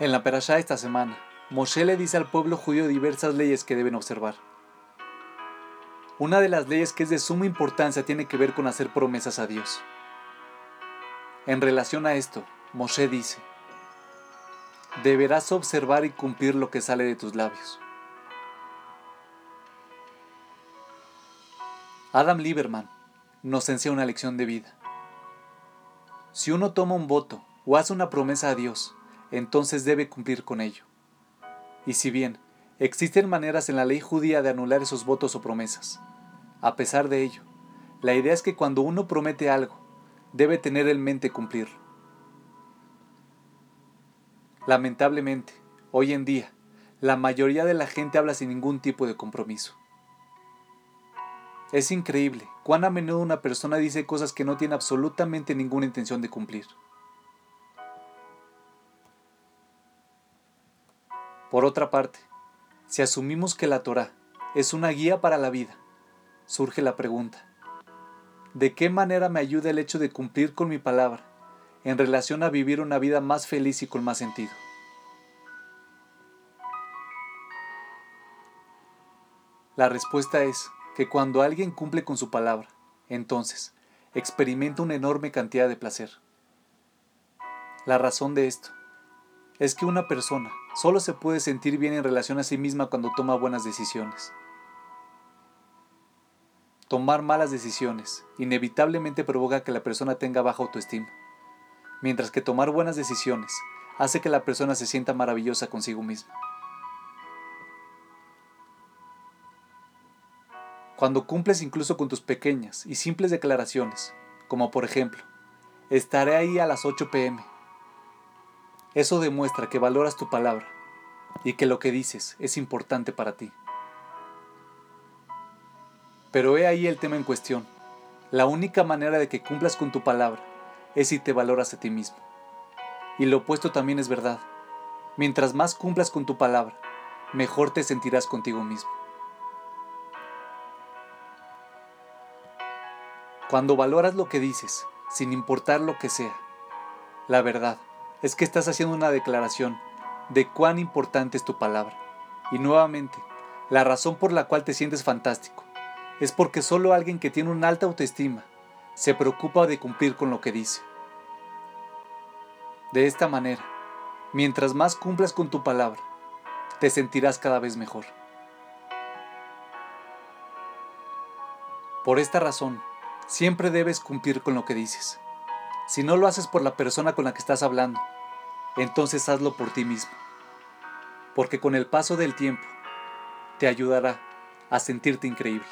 En la perashá esta semana, Moshe le dice al pueblo judío diversas leyes que deben observar. Una de las leyes que es de suma importancia tiene que ver con hacer promesas a Dios. En relación a esto, Moshe dice, deberás observar y cumplir lo que sale de tus labios. Adam Lieberman nos enseña una lección de vida. Si uno toma un voto o hace una promesa a Dios, entonces debe cumplir con ello. Y si bien existen maneras en la ley judía de anular esos votos o promesas, a pesar de ello, la idea es que cuando uno promete algo, debe tener en mente cumplirlo. Lamentablemente, hoy en día, la mayoría de la gente habla sin ningún tipo de compromiso. Es increíble cuán a menudo una persona dice cosas que no tiene absolutamente ninguna intención de cumplir. Por otra parte, si asumimos que la Torah es una guía para la vida, surge la pregunta, ¿de qué manera me ayuda el hecho de cumplir con mi palabra en relación a vivir una vida más feliz y con más sentido? La respuesta es que cuando alguien cumple con su palabra, entonces experimenta una enorme cantidad de placer. La razón de esto es que una persona solo se puede sentir bien en relación a sí misma cuando toma buenas decisiones. Tomar malas decisiones inevitablemente provoca que la persona tenga baja autoestima, mientras que tomar buenas decisiones hace que la persona se sienta maravillosa consigo misma. Cuando cumples incluso con tus pequeñas y simples declaraciones, como por ejemplo, estaré ahí a las 8 pm, eso demuestra que valoras tu palabra y que lo que dices es importante para ti. Pero he ahí el tema en cuestión. La única manera de que cumplas con tu palabra es si te valoras a ti mismo. Y lo opuesto también es verdad. Mientras más cumplas con tu palabra, mejor te sentirás contigo mismo. Cuando valoras lo que dices, sin importar lo que sea, la verdad, es que estás haciendo una declaración de cuán importante es tu palabra. Y nuevamente, la razón por la cual te sientes fantástico es porque solo alguien que tiene una alta autoestima se preocupa de cumplir con lo que dice. De esta manera, mientras más cumplas con tu palabra, te sentirás cada vez mejor. Por esta razón, siempre debes cumplir con lo que dices. Si no lo haces por la persona con la que estás hablando, entonces hazlo por ti mismo. Porque con el paso del tiempo te ayudará a sentirte increíble.